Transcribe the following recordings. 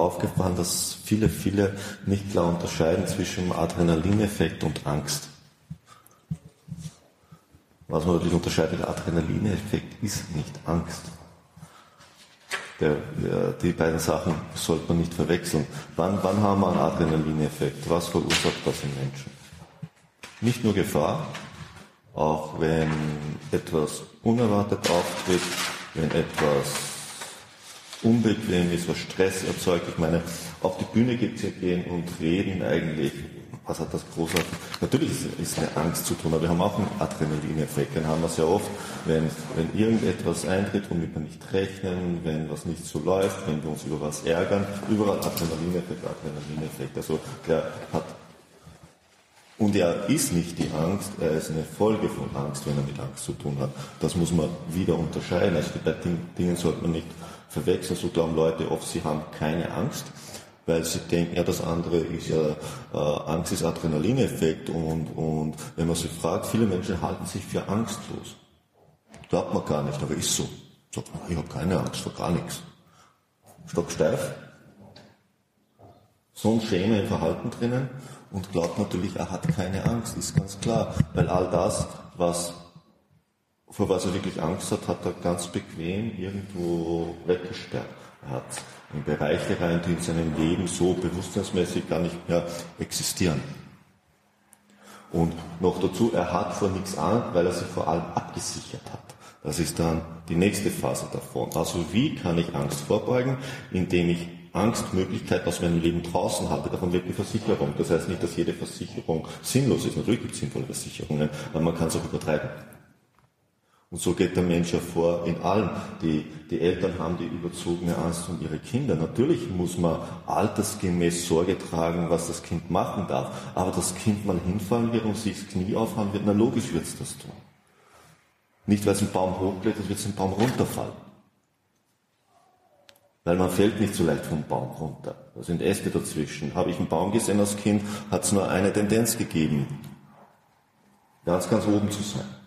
Aufgefallen, dass viele, viele nicht klar unterscheiden zwischen Adrenalineffekt und Angst. Was man natürlich unterscheidet, Adrenalineffekt ist nicht Angst. Der, die beiden Sachen sollte man nicht verwechseln. Wann, wann haben wir einen Adrenalineffekt? Was verursacht das im Menschen? Nicht nur Gefahr, auch wenn etwas unerwartet auftritt, wenn etwas unbequem ist, was Stress erzeugt. Ich meine, auf die Bühne gehen und reden eigentlich was hat das großartig? Natürlich ist, ist eine Angst zu tun, aber wir haben auch einen Adrenalineffekt. Den haben wir sehr oft, wenn, wenn irgendetwas eintritt, womit wir nicht rechnen, wenn was nicht so läuft, wenn wir uns über was ärgern. Überall Adrenalineffekt, Adrenalineffekt. Also der hat und er ist nicht die Angst, er ist eine Folge von Angst, wenn er mit Angst zu tun hat. Das muss man wieder unterscheiden. Also bei Dingen sollte man nicht verwechseln. So glauben Leute oft, sie haben keine Angst weil sie denken, ja, das andere ist ja, äh, Angst ist Adrenalineffekt und, und wenn man sie fragt, viele Menschen halten sich für angstlos. Glaubt man gar nicht, aber ist so. Sagt ich habe keine Angst vor gar nichts. Stocksteif. So ein Schema im Verhalten drinnen und glaubt natürlich, er hat keine Angst, ist ganz klar. Weil all das, was, vor was er wirklich Angst hat, hat er ganz bequem irgendwo weggesperrt. Er hat in Bereiche rein, die in seinem Leben so bewusstseinsmäßig gar nicht mehr existieren. Und noch dazu, er hat vor nichts Angst, weil er sich vor allem abgesichert hat. Das ist dann die nächste Phase davon. Also wie kann ich Angst vorbeugen? Indem ich Angstmöglichkeit aus meinem Leben draußen habe. Davon lebt die Versicherung. Das heißt nicht, dass jede Versicherung sinnlos ist. Natürlich gibt es sinnvolle Versicherungen, aber man kann es auch übertreiben. Und so geht der Mensch ja vor in allem. Die, die Eltern haben die überzogene Angst um ihre Kinder. Natürlich muss man altersgemäß Sorge tragen, was das Kind machen darf. Aber das Kind mal hinfallen wird und sich das Knie aufhauen wird, na logisch wird es das tun. Nicht, weil es einen Baum hochklettert, wird es einen Baum runterfallen. Weil man fällt nicht so leicht vom Baum runter. Da sind Äste dazwischen. Habe ich einen Baum gesehen als Kind, hat es nur eine Tendenz gegeben. Ganz, ganz oben zu sein.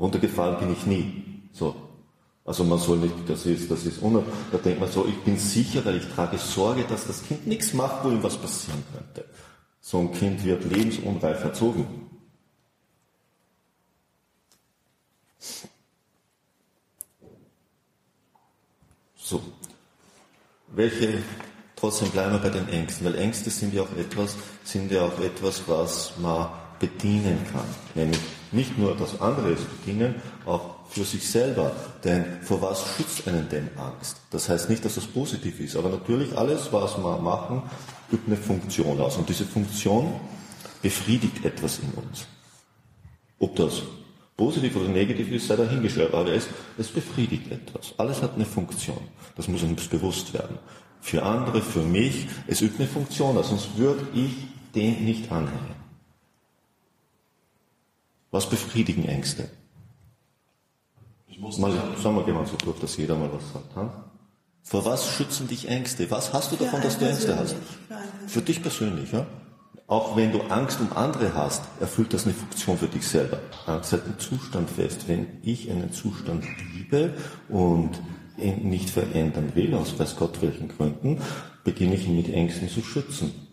Runtergefallen bin ich nie. So. Also man soll nicht, das ist, das ist uner, da denkt man so, ich bin sicher, weil ich trage Sorge, dass das Kind nichts macht, wo ihm was passieren könnte. So ein Kind wird lebensunreif erzogen. So. Welche, trotzdem bleiben wir bei den Ängsten, weil Ängste sind ja auch etwas, sind ja auch etwas, was man bedienen kann. Nämlich nicht nur das andere ist bedienen, auch für sich selber. Denn vor was schützt einen denn Angst? Das heißt nicht, dass das positiv ist, aber natürlich alles, was wir machen, übt eine Funktion aus. Und diese Funktion befriedigt etwas in uns. Ob das positiv oder negativ ist, sei dahingestellt, aber es, es befriedigt etwas. Alles hat eine Funktion. Das muss uns bewusst werden. Für andere, für mich, es übt eine Funktion aus, sonst würde ich dem nicht anhängen. Was befriedigen Ängste? Ich muss mal, sagen wir, gehen wir so durch, dass jeder mal was sagt. Hm? Vor was schützen dich Ängste? Was hast du davon, dass du Ängste hast? Für dich persönlich, ja? Auch wenn du Angst um andere hast, erfüllt das eine Funktion für dich selber. Angst hält einen Zustand fest. Wenn ich einen Zustand liebe und ihn nicht verändern will, aus weiß Gott welchen Gründen, beginne ich ihn mit Ängsten zu schützen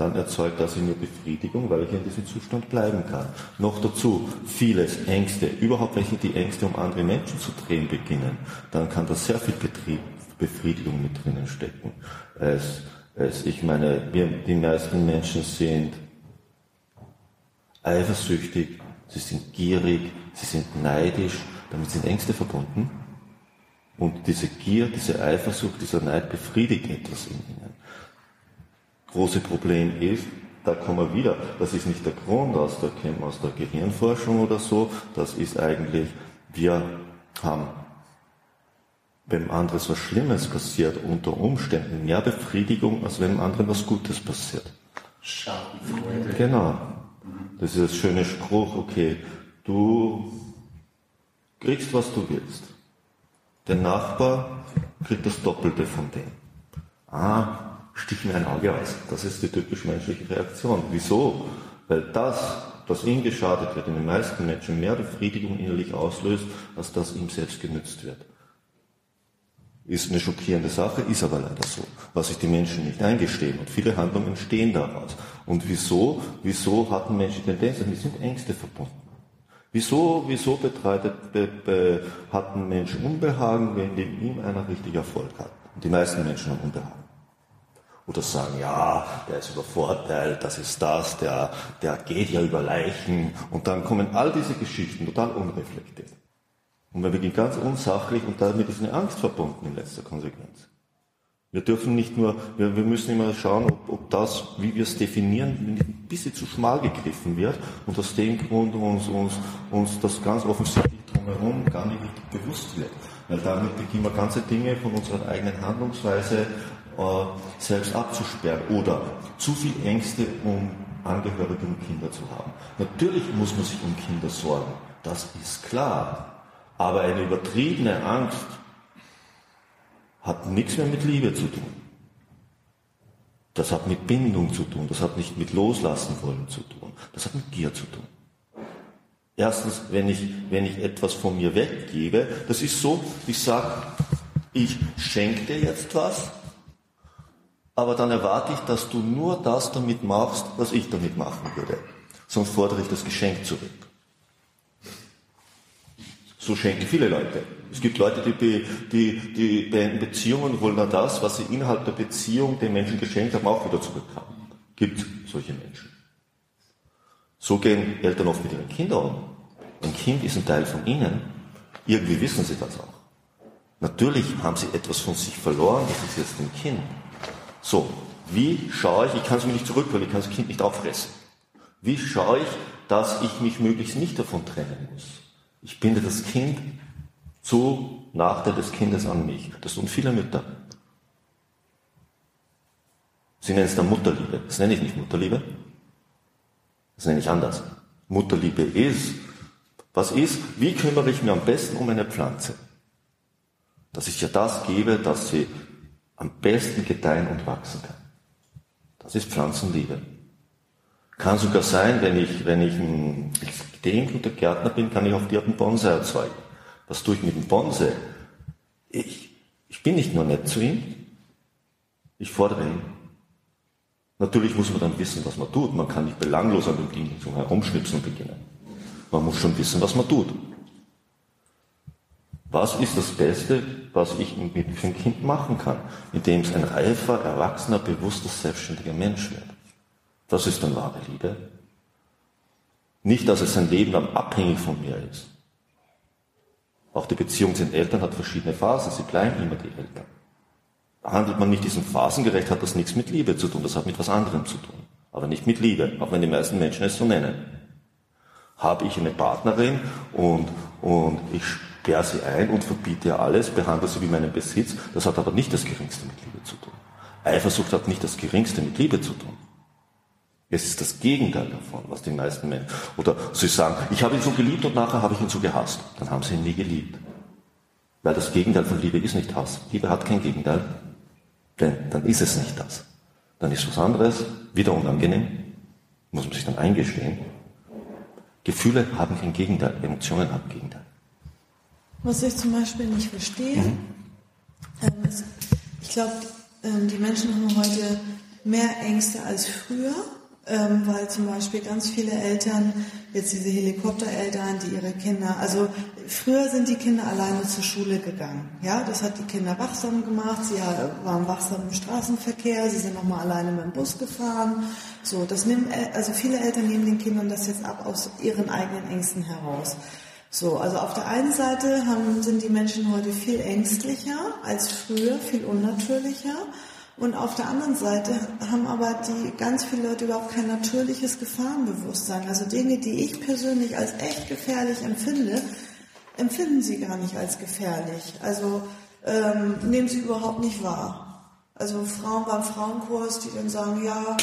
dann erzeugt das in mir Befriedigung, weil ich in diesem Zustand bleiben kann. Noch dazu vieles, Ängste, überhaupt welche die Ängste um andere Menschen zu drehen beginnen, dann kann da sehr viel Betrieb, Befriedigung mit drinnen stecken. Es, es, ich meine, wir, die meisten Menschen sind eifersüchtig, sie sind gierig, sie sind neidisch, damit sind Ängste verbunden. Und diese Gier, diese Eifersucht, dieser Neid befriedigt etwas in ihnen große Problem ist, da kommen wir wieder, das ist nicht der Grund aus der, aus der Gehirnforschung oder so, das ist eigentlich, wir haben, wenn anderes was Schlimmes passiert, unter Umständen mehr Befriedigung, als wenn anderen was Gutes passiert. Schadenfreude. Genau. Das ist das schöne Spruch, okay, du kriegst, was du willst. Der Nachbar kriegt das Doppelte von dem. Ah, stich mir ein Auge aus. Das ist die typisch menschliche Reaktion. Wieso? Weil das, was ihm geschadet wird, in den meisten Menschen mehr Befriedigung innerlich auslöst, als das ihm selbst genützt wird. Ist eine schockierende Sache, ist aber leider so, was sich die Menschen nicht eingestehen. Und viele Handlungen entstehen daraus. Und wieso? Wieso hatten Menschen Tendenzen? Die sind Ängste verbunden. Wieso, wieso betreitet, be, be, hatten Menschen Unbehagen, wenn ihm einer richtig Erfolg hat? Und die meisten Menschen haben Unbehagen. Oder sagen, ja, der ist übervorteilt, das ist das, der, der geht ja über Leichen. Und dann kommen all diese Geschichten total unreflektiert. Und wir beginnen ganz unsachlich und damit ist eine Angst verbunden in letzter Konsequenz. Wir dürfen nicht nur, wir, wir müssen immer schauen, ob, ob das, wie wir es definieren, ein bisschen zu schmal gegriffen wird und aus dem Grund uns, uns, uns das ganz offensichtlich drumherum gar nicht bewusst wird. Weil damit beginnen wir ganze Dinge von unserer eigenen Handlungsweise selbst abzusperren oder zu viel Ängste, um Angehörige und Kinder zu haben. Natürlich muss man sich um Kinder sorgen, das ist klar. Aber eine übertriebene Angst hat nichts mehr mit Liebe zu tun. Das hat mit Bindung zu tun, das hat nicht mit Loslassen wollen zu tun, das hat mit Gier zu tun. Erstens, wenn ich, wenn ich etwas von mir weggebe, das ist so, ich sage, ich schenke dir jetzt was, aber dann erwarte ich, dass du nur das damit machst, was ich damit machen würde. Sonst fordere ich das Geschenk zurück. So schenken viele Leute. Es gibt Leute, die, die, die beenden Beziehungen und wollen dann das, was sie innerhalb der Beziehung den Menschen geschenkt haben, auch wieder zurückhaben. Gibt solche Menschen. So gehen Eltern oft mit ihren Kindern um. Ein Kind ist ein Teil von ihnen. Irgendwie wissen sie das auch. Natürlich haben sie etwas von sich verloren, das ist jetzt ein Kind. So, wie schaue ich, ich kann es mir nicht zurückholen, ich kann das Kind nicht auffressen. Wie schaue ich, dass ich mich möglichst nicht davon trennen muss? Ich binde das Kind zu Nachteil des Kindes an mich. Das tun viele Mütter. Sie nennen es dann Mutterliebe. Das nenne ich nicht Mutterliebe. Das nenne ich anders. Mutterliebe ist, was ist, wie kümmere ich mich am besten um eine Pflanze? Dass ich ihr das gebe, dass sie am besten gedeihen und wachsen kann. Das ist Pflanzenliebe. Kann sogar sein, wenn ich, wenn ich ein extrem guter Gärtner bin, kann ich auf die Art einen Bonsai erzeugen. Was tue ich mit dem Bonsai? Ich, ich bin nicht nur nett zu ihm, ich fordere ihn. Natürlich muss man dann wissen, was man tut. Man kann nicht belanglos an dem Ding Herumschnipsen beginnen. Man muss schon wissen, was man tut. Was ist das Beste, was ich mit ein Kind machen kann, indem es ein reifer, erwachsener, bewusster, selbstständiger Mensch wird? Das ist dann wahre Liebe. Nicht, dass es sein Leben lang abhängig von mir ist. Auch die Beziehung zu den Eltern hat verschiedene Phasen. Sie bleiben immer die Eltern. Handelt man nicht diesen phasengerecht, hat das nichts mit Liebe zu tun. Das hat mit was anderem zu tun. Aber nicht mit Liebe, auch wenn die meisten Menschen es so nennen. Habe ich eine Partnerin und, und ich sperre sie ein und verbiete ihr alles, behandle sie wie meinen Besitz, das hat aber nicht das Geringste mit Liebe zu tun. Eifersucht hat nicht das Geringste mit Liebe zu tun. Es ist das Gegenteil davon, was die meisten Menschen. Oder sie sagen, ich habe ihn so geliebt und nachher habe ich ihn so gehasst. Dann haben sie ihn nie geliebt. Weil das Gegenteil von Liebe ist nicht Hass. Liebe hat kein Gegenteil. Denn dann ist es nicht das. Dann ist was anderes, wieder unangenehm, muss man sich dann eingestehen. Gefühle haben kein Gegenteil, Emotionen haben Gegenteil. Was ich zum Beispiel nicht verstehe, mhm. ähm, ist, ich glaube, ähm, die Menschen haben heute mehr Ängste als früher ähm, weil zum Beispiel ganz viele Eltern, jetzt diese Helikoptereltern, die ihre Kinder, also früher sind die Kinder alleine zur Schule gegangen. Ja, das hat die Kinder wachsam gemacht. Sie waren wachsam im Straßenverkehr. Sie sind nochmal alleine mit dem Bus gefahren. So, das nimmt, also viele Eltern nehmen den Kindern das jetzt ab aus ihren eigenen Ängsten heraus. So, also auf der einen Seite haben, sind die Menschen heute viel ängstlicher als früher, viel unnatürlicher. Und auf der anderen Seite haben aber die ganz viele Leute überhaupt kein natürliches Gefahrenbewusstsein. Also Dinge, die ich persönlich als echt gefährlich empfinde, empfinden sie gar nicht als gefährlich. Also ähm, nehmen sie überhaupt nicht wahr. Also Frauen beim Frauenkurs, die dann sagen, ja,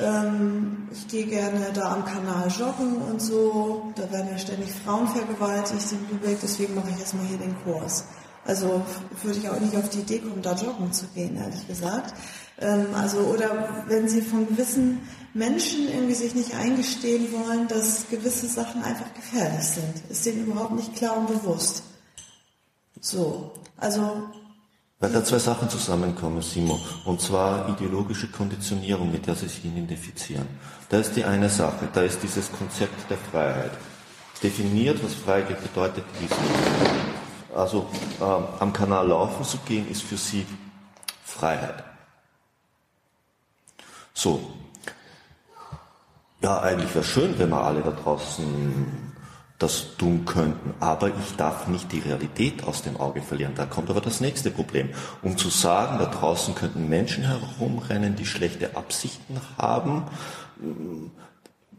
Ähm, ich gehe gerne da am Kanal joggen und so. Da werden ja ständig Frauen vergewaltigt in Lübeck, deswegen mache ich erstmal hier den Kurs. Also würde ich auch nicht auf die Idee kommen, da joggen zu gehen, ehrlich gesagt. Ähm, also, oder wenn Sie von gewissen Menschen irgendwie sich nicht eingestehen wollen, dass gewisse Sachen einfach gefährlich sind. Ist denen überhaupt nicht klar und bewusst. So, also. Weil da zwei Sachen zusammenkommen, Simon. Und zwar ideologische Konditionierung, mit der sie sich identifizieren. Da ist die eine Sache, da ist dieses Konzept der Freiheit. Definiert, was Freiheit bedeutet, ist Also ähm, am Kanal laufen zu gehen, ist für sie Freiheit. So. Ja, eigentlich wäre schön, wenn wir alle da draußen das tun könnten. Aber ich darf nicht die Realität aus dem Auge verlieren. Da kommt aber das nächste Problem. Um zu sagen, da draußen könnten Menschen herumrennen, die schlechte Absichten haben,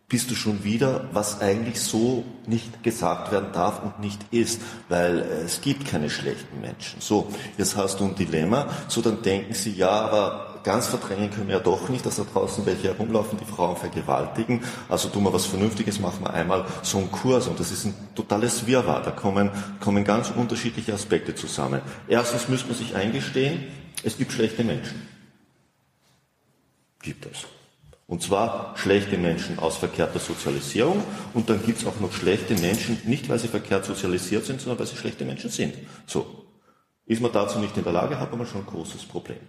bist du schon wieder, was eigentlich so nicht gesagt werden darf und nicht ist, weil es gibt keine schlechten Menschen. So, jetzt hast du ein Dilemma, so dann denken sie, ja, aber ganz verdrängen können wir ja doch nicht, dass da draußen welche herumlaufen, die Frauen vergewaltigen. Also tun wir was Vernünftiges, machen wir einmal so einen Kurs und das ist ein totales Wirrwarr. Da kommen, kommen ganz unterschiedliche Aspekte zusammen. Erstens müsste man sich eingestehen, es gibt schlechte Menschen. Gibt es. Und zwar schlechte Menschen aus verkehrter Sozialisierung und dann gibt es auch noch schlechte Menschen, nicht weil sie verkehrt sozialisiert sind, sondern weil sie schlechte Menschen sind. So. Ist man dazu nicht in der Lage, hat man schon ein großes Problem.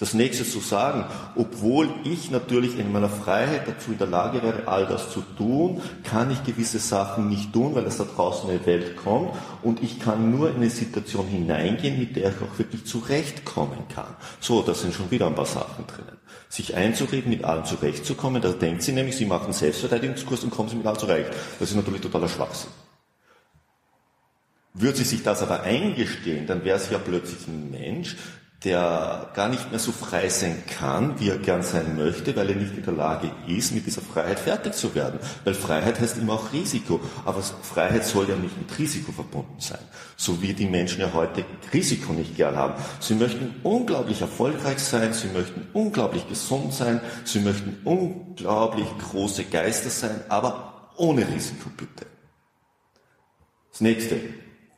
Das nächste zu sagen, obwohl ich natürlich in meiner Freiheit dazu in der Lage wäre, all das zu tun, kann ich gewisse Sachen nicht tun, weil es da draußen eine Welt kommt und ich kann nur in eine Situation hineingehen, mit der ich auch wirklich zurechtkommen kann. So, da sind schon wieder ein paar Sachen drinnen. Sich einzureden, mit allem zurechtzukommen, da denkt sie nämlich, sie machen Selbstverteidigungskurs und kommen sie mit allem zurecht. Das ist natürlich totaler Schwachsinn. Würde sie sich das aber eingestehen, dann wäre sie ja plötzlich ein Mensch, der gar nicht mehr so frei sein kann, wie er gern sein möchte, weil er nicht in der Lage ist, mit dieser Freiheit fertig zu werden. Weil Freiheit heißt immer auch Risiko. Aber Freiheit soll ja nicht mit Risiko verbunden sein. So wie die Menschen ja heute Risiko nicht gern haben. Sie möchten unglaublich erfolgreich sein, sie möchten unglaublich gesund sein, sie möchten unglaublich große Geister sein, aber ohne Risiko bitte. Das nächste.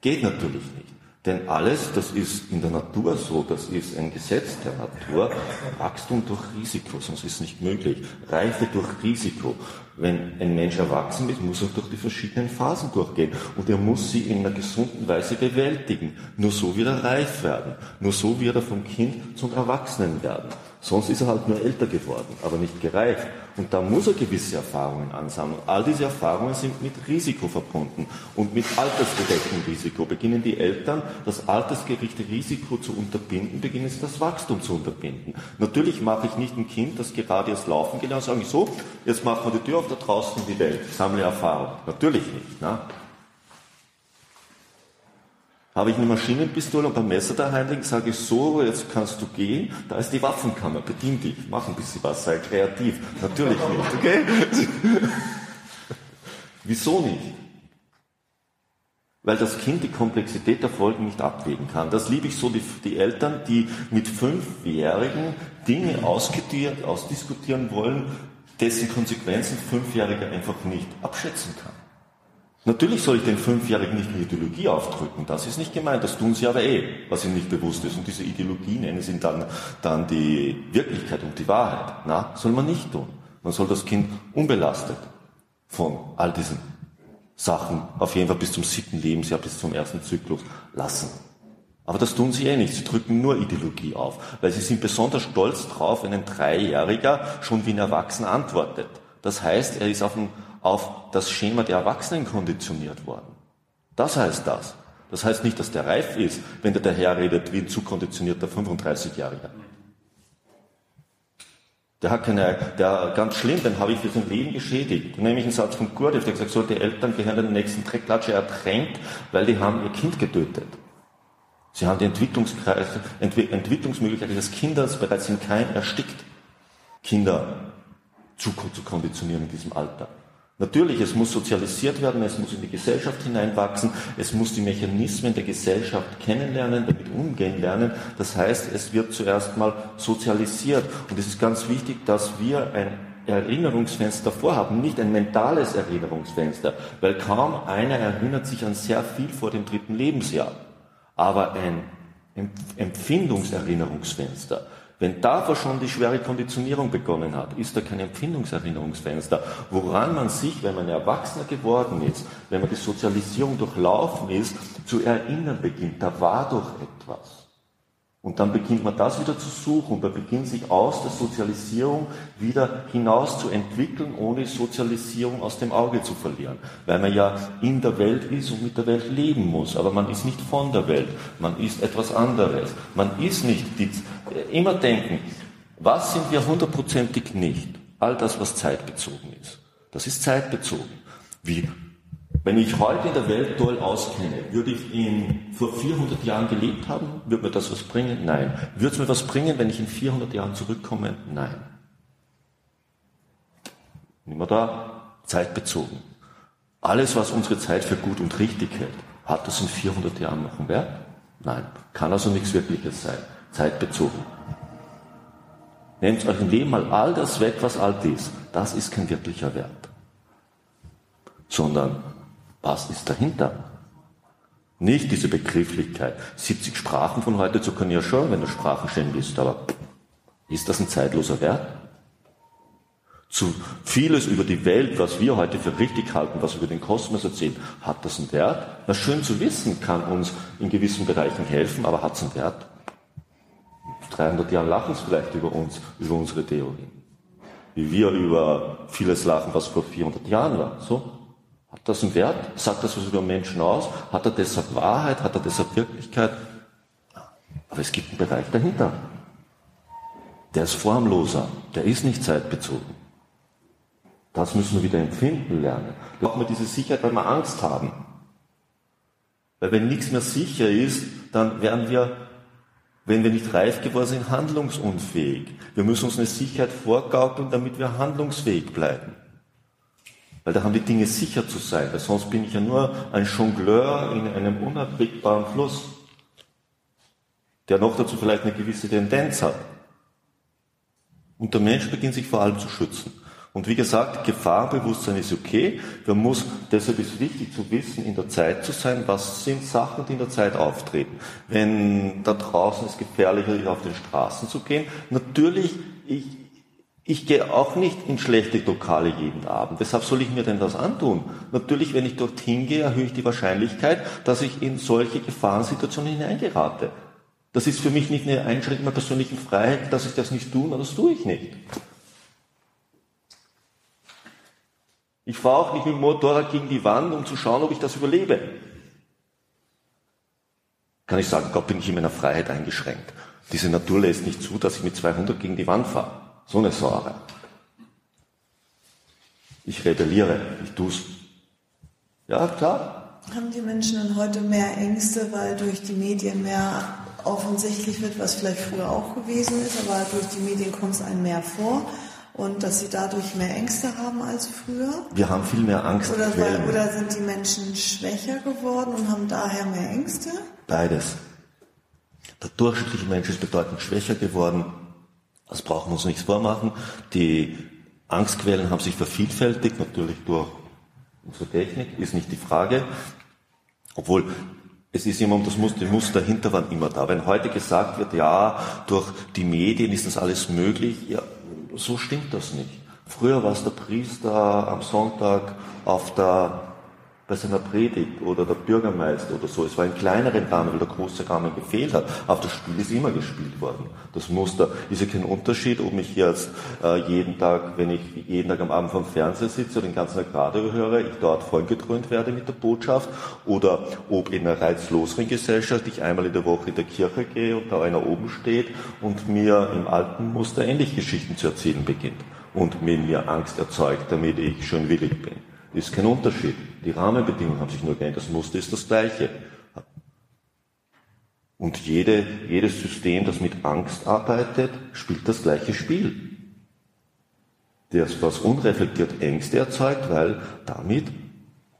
Geht natürlich nicht. Denn alles, das ist in der Natur so, das ist ein Gesetz der Natur, Wachstum durch Risiko, sonst ist es nicht möglich. Reife durch Risiko. Wenn ein Mensch erwachsen ist, muss er durch die verschiedenen Phasen durchgehen und er muss sie in einer gesunden Weise bewältigen. Nur so wird er reif werden. Nur so wird er vom Kind zum Erwachsenen werden. Sonst ist er halt nur älter geworden, aber nicht gereift. Und da muss er gewisse Erfahrungen ansammeln. All diese Erfahrungen sind mit Risiko verbunden und mit altersgedecktem Risiko. Beginnen die Eltern, das altersgerechte Risiko zu unterbinden, beginnen sie das Wachstum zu unterbinden. Natürlich mache ich nicht ein Kind, das gerade erst laufen gelernt, sage ich so, jetzt machen wir die Tür auf da draußen in die Welt, sammle Erfahrung. Natürlich nicht. Ne? Habe ich eine Maschinenpistole und ein Messer daheim liegen, sage ich so, jetzt kannst du gehen, da ist die Waffenkammer, bedien dich, mach ein bisschen was, sei kreativ. Natürlich nicht, okay? Wieso nicht? Weil das Kind die Komplexität der Folgen nicht abwägen kann. Das liebe ich so, die, die Eltern, die mit Fünfjährigen Dinge ausdiskutieren wollen, dessen Konsequenzen Fünfjähriger einfach nicht abschätzen kann. Natürlich soll ich den Fünfjährigen nicht eine Ideologie aufdrücken, das ist nicht gemeint, das tun sie aber eh, was ihnen nicht bewusst ist. Und diese Ideologie nennen sie dann, dann die Wirklichkeit und die Wahrheit. Na, soll man nicht tun. Man soll das Kind unbelastet von all diesen Sachen, auf jeden Fall bis zum siebten Lebensjahr, bis zum ersten Zyklus, lassen. Aber das tun sie eh nicht. Sie drücken nur Ideologie auf, weil sie sind besonders stolz drauf, wenn ein Dreijähriger schon wie ein Erwachsener antwortet. Das heißt, er ist auf ein auf das Schema der Erwachsenen konditioniert worden. Das heißt das. Das heißt nicht, dass der reif ist, wenn der daherredet wie ein zu konditionierter 35-Jähriger. Der hat keine, der, ganz schlimm, den habe ich für sein Leben geschädigt. Nämlich einen Satz von Gurdjieff, der gesagt, so, die Eltern gehören den nächsten Dreckklatsche ertränkt, weil die haben ihr Kind getötet. Sie haben die Entwicklungskreise, Entwicklungsmöglichkeiten des Kindes bereits im Keim erstickt. Kinder zu, zu konditionieren in diesem Alter. Natürlich, es muss sozialisiert werden, es muss in die Gesellschaft hineinwachsen, es muss die Mechanismen der Gesellschaft kennenlernen, damit umgehen lernen. Das heißt, es wird zuerst mal sozialisiert. Und es ist ganz wichtig, dass wir ein Erinnerungsfenster vorhaben, nicht ein mentales Erinnerungsfenster, weil kaum einer erinnert sich an sehr viel vor dem dritten Lebensjahr, aber ein Empfindungserinnerungsfenster. Wenn davor schon die schwere Konditionierung begonnen hat, ist da kein Empfindungserinnerungsfenster, woran man sich, wenn man Erwachsener geworden ist, wenn man die Sozialisierung durchlaufen ist, zu erinnern beginnt. Da war doch etwas. Und dann beginnt man das wieder zu suchen und man beginnt sich aus der Sozialisierung wieder hinaus zu entwickeln, ohne Sozialisierung aus dem Auge zu verlieren. Weil man ja in der Welt ist und mit der Welt leben muss. Aber man ist nicht von der Welt. Man ist etwas anderes. Man ist nicht die, immer denken, was sind wir hundertprozentig nicht? All das, was zeitbezogen ist. Das ist zeitbezogen. Wie wenn ich heute in der Welt toll auskenne, würde ich in vor 400 Jahren gelebt haben? Würde mir das was bringen? Nein. Würde es mir was bringen, wenn ich in 400 Jahren zurückkomme? Nein. Wir da zeitbezogen. Alles, was unsere Zeit für gut und richtig hält, hat das in 400 Jahren noch einen Wert? Nein. Kann also nichts Wirkliches sein. Zeitbezogen. Nehmt euch im Leben mal all das weg, was alt ist. Das ist kein wirklicher Wert. Sondern was ist dahinter? Nicht diese Begrifflichkeit. 70 Sprachen von heute zu können ja schon, wenn du Sprachenschäm bist, aber ist das ein zeitloser Wert? Zu vieles über die Welt, was wir heute für richtig halten, was wir über den Kosmos erzählen, hat das einen Wert? Na, schön zu wissen, kann uns in gewissen Bereichen helfen, aber hat es einen Wert? 300 Jahre lachen es vielleicht über uns, über unsere Theorien. Wie wir über vieles lachen, was vor 400 Jahren war. So? Hat das einen Wert? Sagt das was über Menschen aus? Hat er deshalb Wahrheit? Hat er deshalb Wirklichkeit? Aber es gibt einen Bereich dahinter. Der ist formloser. Der ist nicht zeitbezogen. Das müssen wir wieder empfinden lernen. Da brauchen diese Sicherheit, weil wir Angst haben. Weil wenn nichts mehr sicher ist, dann werden wir, wenn wir nicht reif geworden sind, handlungsunfähig. Wir müssen uns eine Sicherheit vorgaukeln, damit wir handlungsfähig bleiben. Weil da haben die Dinge sicher zu sein, weil sonst bin ich ja nur ein Jongleur in einem unerträgbaren Fluss, der noch dazu vielleicht eine gewisse Tendenz hat. Und der Mensch beginnt sich vor allem zu schützen. Und wie gesagt, Gefahrenbewusstsein ist okay. Man muss, deshalb ist wichtig zu wissen, in der Zeit zu sein, was sind Sachen, die in der Zeit auftreten. Wenn da draußen es gefährlicher ist, auf den Straßen zu gehen, natürlich, ich, ich gehe auch nicht in schlechte Lokale jeden Abend. Weshalb soll ich mir denn das antun? Natürlich, wenn ich dorthin gehe, erhöhe ich die Wahrscheinlichkeit, dass ich in solche Gefahrensituationen hineingerate. Das ist für mich nicht eine Einschränkung meiner persönlichen Freiheit, dass ich das nicht tue, aber das tue ich nicht. Ich fahre auch nicht mit dem Motorrad gegen die Wand, um zu schauen, ob ich das überlebe. Kann ich sagen, Gott bin ich in meiner Freiheit eingeschränkt. Diese Natur lässt nicht zu, dass ich mit 200 gegen die Wand fahre. So eine Sorge. Ich rebelliere, ich tu's. Ja, klar. Haben die Menschen dann heute mehr Ängste, weil durch die Medien mehr offensichtlich wird, was vielleicht früher auch gewesen ist, aber durch die Medien kommt es einem mehr vor und dass sie dadurch mehr Ängste haben als früher? Wir haben viel mehr Angst. Oder, weil, oder sind die Menschen schwächer geworden und haben daher mehr Ängste? Beides. Der durchschnittliche Mensch ist bedeutend schwächer geworden das brauchen wir uns nichts vormachen. Die Angstquellen haben sich vervielfältigt, natürlich durch unsere Technik, ist nicht die Frage. Obwohl, es ist immer, das Muster, die Muster dahinter waren immer da. Wenn heute gesagt wird, ja, durch die Medien ist das alles möglich, ja, so stimmt das nicht. Früher war es der Priester am Sonntag auf der bei seiner Predigt oder der Bürgermeister oder so. Es war ein kleinerer Rahmen, weil der große Rahmen gefehlt hat. Aber das Spiel ist immer gespielt worden. Das Muster ist ja kein Unterschied, ob ich jetzt äh, jeden Tag, wenn ich jeden Tag am Abend vom Fernseher sitze oder den ganzen Tag Radio höre, ich dort vollgetrönt werde mit der Botschaft oder ob in einer reizloseren Gesellschaft ich einmal in der Woche in der Kirche gehe und da einer oben steht und mir im alten Muster ähnlich Geschichten zu erzählen beginnt und mir Angst erzeugt, damit ich schön willig bin. Ist kein Unterschied. Die Rahmenbedingungen haben sich nur geändert. Das Muster ist das gleiche. Und jede, jedes System, das mit Angst arbeitet, spielt das gleiche Spiel. das, was unreflektiert Ängste erzeugt, weil damit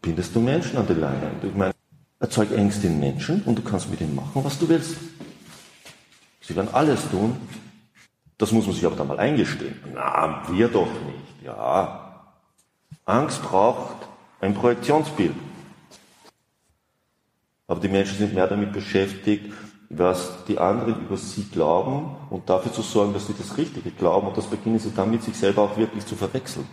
bindest du Menschen an die Leine. Ich meine, erzeug Ängste in Menschen und du kannst mit ihnen machen, was du willst. Sie werden alles tun. Das muss man sich aber dann mal eingestehen. Na, wir doch nicht. Ja. Angst braucht ein Projektionsbild. Aber die Menschen sind mehr damit beschäftigt, was die anderen über sie glauben und dafür zu sorgen, dass sie das Richtige glauben. Und das beginnen sie dann mit sich selber auch wirklich zu verwechseln.